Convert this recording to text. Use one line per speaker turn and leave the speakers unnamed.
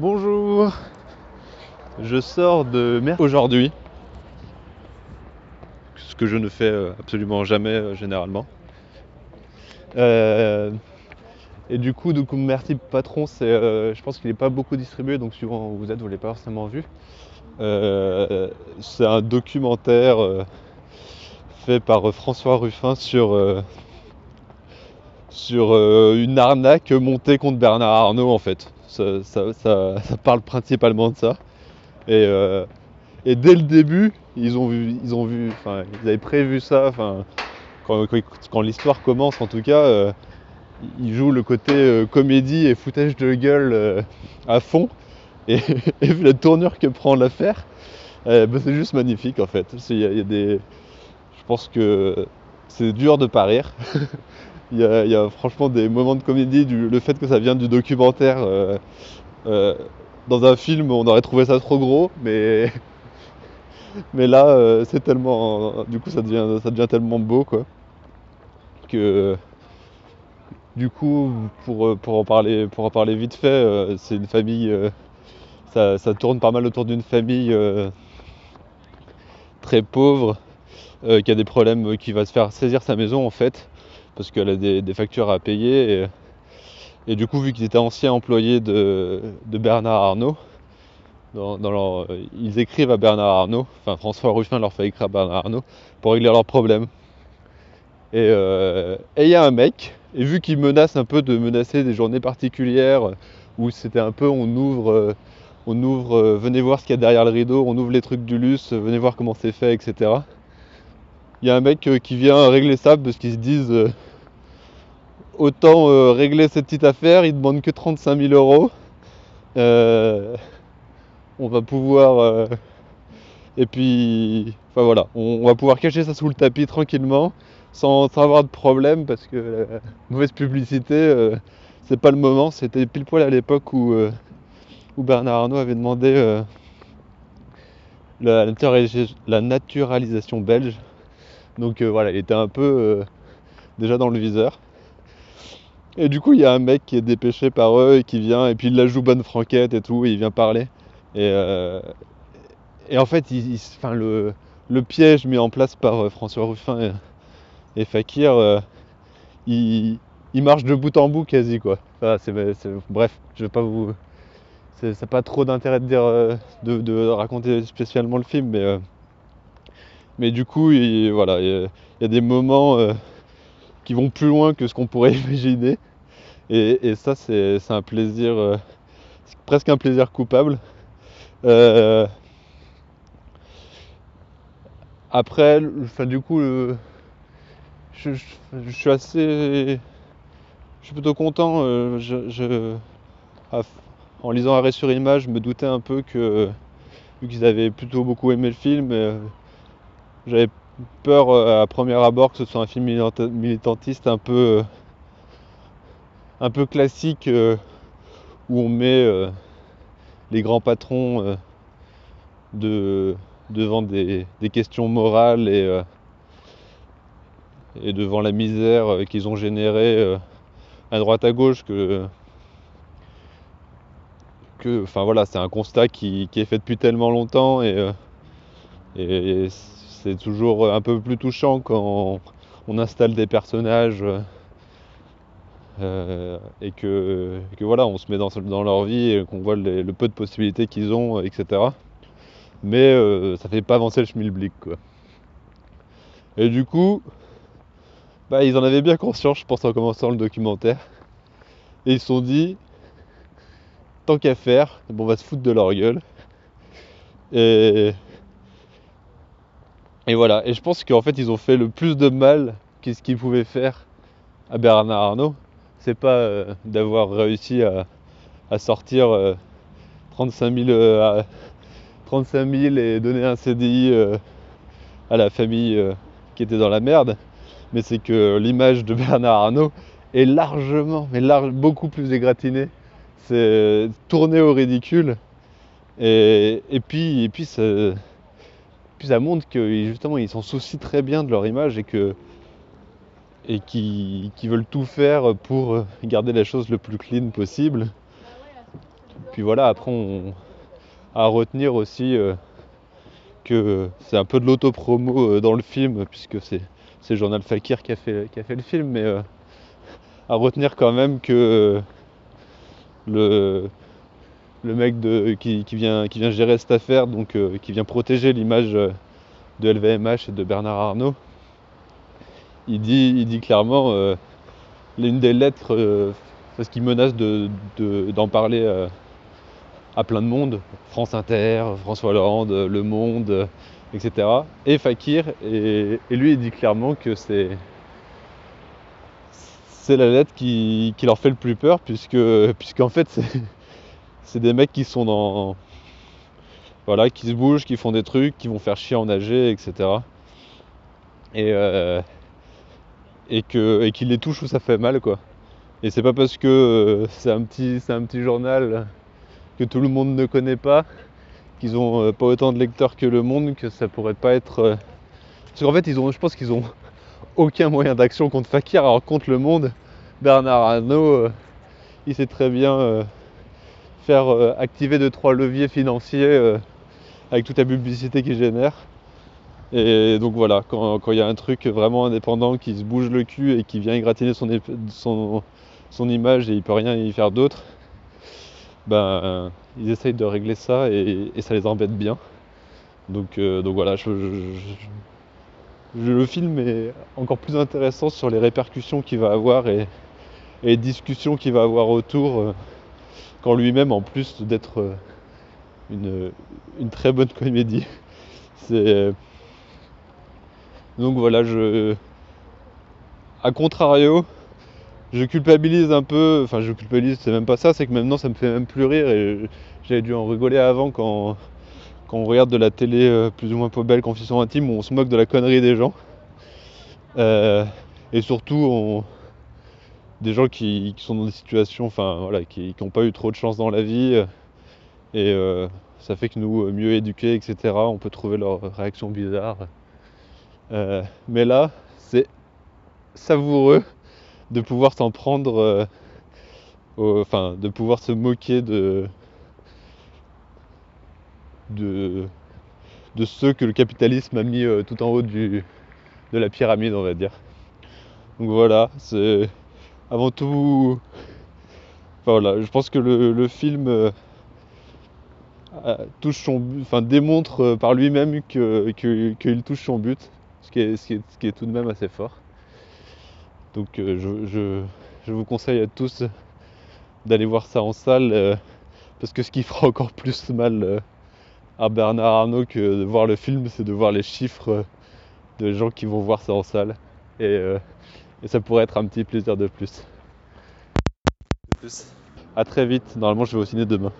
Bonjour Je sors de mer aujourd'hui, ce que je ne fais euh, absolument jamais euh, généralement. Euh, et du coup, du coup, merci patron, je pense qu'il n'est pas beaucoup distribué, donc suivant où vous êtes, vous ne l'avez pas forcément vu. C'est un documentaire fait par François Ruffin sur, sur une arnaque montée contre Bernard Arnault en fait. Ça, parle principalement de ça. Et, euh, et dès le début, ils ont vu, ils ont vu, enfin, ils avaient prévu ça. Enfin, quand, l'histoire commence, en tout cas, euh, ils jouent le côté euh, comédie et foutage de gueule à fond. Et, vu la tournure que prend l'affaire, euh, bah, c'est juste magnifique en fait. Y a des, je pense que c'est dur de pas rire. Il y, a, franchement des moments de comédie, le fait que ça vient du documentaire. euh, euh, dans un film, on aurait trouvé ça trop gros, mais, mais là, euh, c'est tellement. Du coup, ça devient, ça devient tellement beau, quoi. Que. Du coup, pour, pour, en, parler, pour en parler vite fait, c'est une famille. ça, ça tourne pas mal autour d'une famille très pauvre qui a des problèmes, qui va se faire saisir sa maison en fait, parce qu'elle a des, factures à payer. Et, du coup, vu qu'ils étaient anciens employés de, Bernard Arnault, euh, ils écrivent à Bernard Arnault, enfin François Ruffin leur fait écrire à Bernard Arnault pour régler leurs problèmes. Et euh, et il y a un mec, et vu qu'il menace un peu de menacer des journées particulières, où c'était un peu on ouvre, euh, on ouvre, venez voir ce qu'il y a derrière le rideau, on ouvre les trucs du luxe, venez voir comment c'est fait, etc. Il y a un mec euh, qui vient régler ça parce qu'ils se disent euh, autant euh, régler cette petite affaire, il demande que 35 000 euros. On va pouvoir. et puis. Enfin voilà, on, va pouvoir cacher ça sous le tapis tranquillement, sans, sans avoir de problème, parce que mauvaise publicité, c'est pas le moment. C'était pile poil à l'époque où, où Bernard Arnault avait demandé la naturalisation belge. Donc euh, voilà, il était un peu euh, déjà dans le viseur. Et du coup, il y a un mec qui est dépêché par eux et qui vient, et puis il la joue bonne franquette et tout, et il vient parler. Et, euh, en fait, le, piège mis en place par François Ruffin et, Fakir, il, marche de bout en bout quasi quoi. Bref, je vais pas vous. C'est pas trop d'intérêt de de, raconter spécialement le film, mais, mais du coup, il, voilà, il y, a- des moments euh, qui vont plus loin que ce qu'on pourrait imaginer. Et, ça, c'est un plaisir, euh, presque un plaisir coupable. Euh, après, du coup, je, suis assez. Je suis plutôt content. en lisant Arrêt sur image, je me doutais un peu que, vu qu'ils avaient plutôt beaucoup aimé le film, j'avais peur euh, à premier abord que ce soit un film milita- militantiste un peu, euh, un peu classique euh, où on met les grands patrons de, devant des, questions morales et, et devant la misère qu'ils ont générée à droite à gauche que enfin voilà c'est un constat qui, qui est fait depuis tellement longtemps et, et c'est toujours un peu plus touchant quand on installe des personnages euh, euh, et que, que voilà on se met dans, dans leur vie et qu'on voit le peu de possibilités qu'ils ont etc mais euh, ça fait pas avancer le schmilblick quoi. Et du coup bah, ils en avaient bien conscience je pense en commençant le documentaire. Et ils se sont dit tant qu'à faire bon, on va se foutre de leur gueule. Et et voilà et je pense qu'en fait ils ont fait le plus de mal qu'est-ce qu'ils pouvaient faire à Bernard Arnault c'est pas euh, d'avoir réussi à, sortir euh, 35 000 euh, à- 35 000 et donner un CDI euh, à la famille euh, qui était dans la merde, mais c'est que l'image de Bernard Arnault est largement, mais beaucoup plus égratignée. C'est tourné au ridicule. Et, et puis, et puis, ça, puis ça montre que justement ils s'en soucient très bien de leur image et que et qui, veulent tout faire pour garder la chose le plus clean possible. Puis voilà, après, on, à retenir aussi euh, que c'est un peu de l'auto-promo euh, dans le film, puisque c'est c'est Journal Fakir qui a fait, qui a fait le film, mais euh, à retenir quand même que le, le mec qui, vient, gérer cette affaire, donc euh, qui vient protéger l'image euh, de LVMH et de Bernard Arnault, il dit, clairement euh, l'une des lettres, parce qu'il menace de, de- d'en parler à plein de monde, France Inter, François Hollande, Le Monde, etc. Et Fakir, et, lui il dit clairement que c'est la lettre qui, qui leur fait le plus peur, puisque puisqu'en fait c'est c'est des mecs qui sont dans voilà, qui se bougent, qui font des trucs, qui vont faire chier en nager, etc. Et, euh, et que et qui les touche où ça fait mal quoi. Et c'est pas parce que euh, c'est un petit un petit journal que tout le monde ne connaît pas, qu'ils ont euh, pas autant de lecteurs que le monde, que ça pourrait pas être. euh, Parce qu'en fait ils ont je pense qu'ils ont aucun moyen d'action contre Fakir, alors contre le monde, Bernard Arnault, il sait très bien faire euh, activer deux trois leviers financiers euh, avec toute la publicité qu'il génère. Et donc voilà, quand il y a un truc vraiment indépendant qui se bouge le cul et qui vient égratigner son, son, son image et il peut rien y faire d'autre, ben ils essayent de régler ça et, ça les embête bien. Donc, euh, donc voilà, je- le film est encore plus intéressant sur les répercussions qu'il va avoir et, et les discussions qu'il va avoir autour, euh, quand lui-même, en plus d'être euh, une, une très bonne comédie, c'est donc voilà, je à contrario, je culpabilise un peu, enfin je culpabilise, c'est même pas ça, c'est que maintenant ça me fait même plus rire et j'avais dû en rigoler avant quand, quand on regarde de la télé euh, plus ou moins pas belle, confession intime, où on se moque de la connerie des gens. Euh, et surtout on- des gens qui, sont dans des situations, enfin voilà, qui n'ont pas eu trop de chance dans la vie. et euh, ça fait que nous, euh, mieux éduqués, etc., on peut trouver leurs réactions bizarres. Euh, mais là, c'est savoureux de pouvoir s'en prendre, enfin, de pouvoir se moquer de, de, de ceux que le capitalisme a mis tout en haut du, de la pyramide, on va dire. Donc voilà, c'est avant tout. Enfin voilà, je pense que le, film euh, touche son but, enfin démontre euh, par lui-même que, que- qu'il touche son but, ce qui est, tout de même assez fort. Donc euh, je, je- je vous conseille à tous d'aller voir ça en salle, parce que ce qui fera encore plus mal à Bernard Arnault que de voir le film, c'est de voir les chiffres de gens qui vont voir ça en salle. Et, et ça pourrait être un petit plaisir de plus. A très vite, normalement je vais au ciné demain.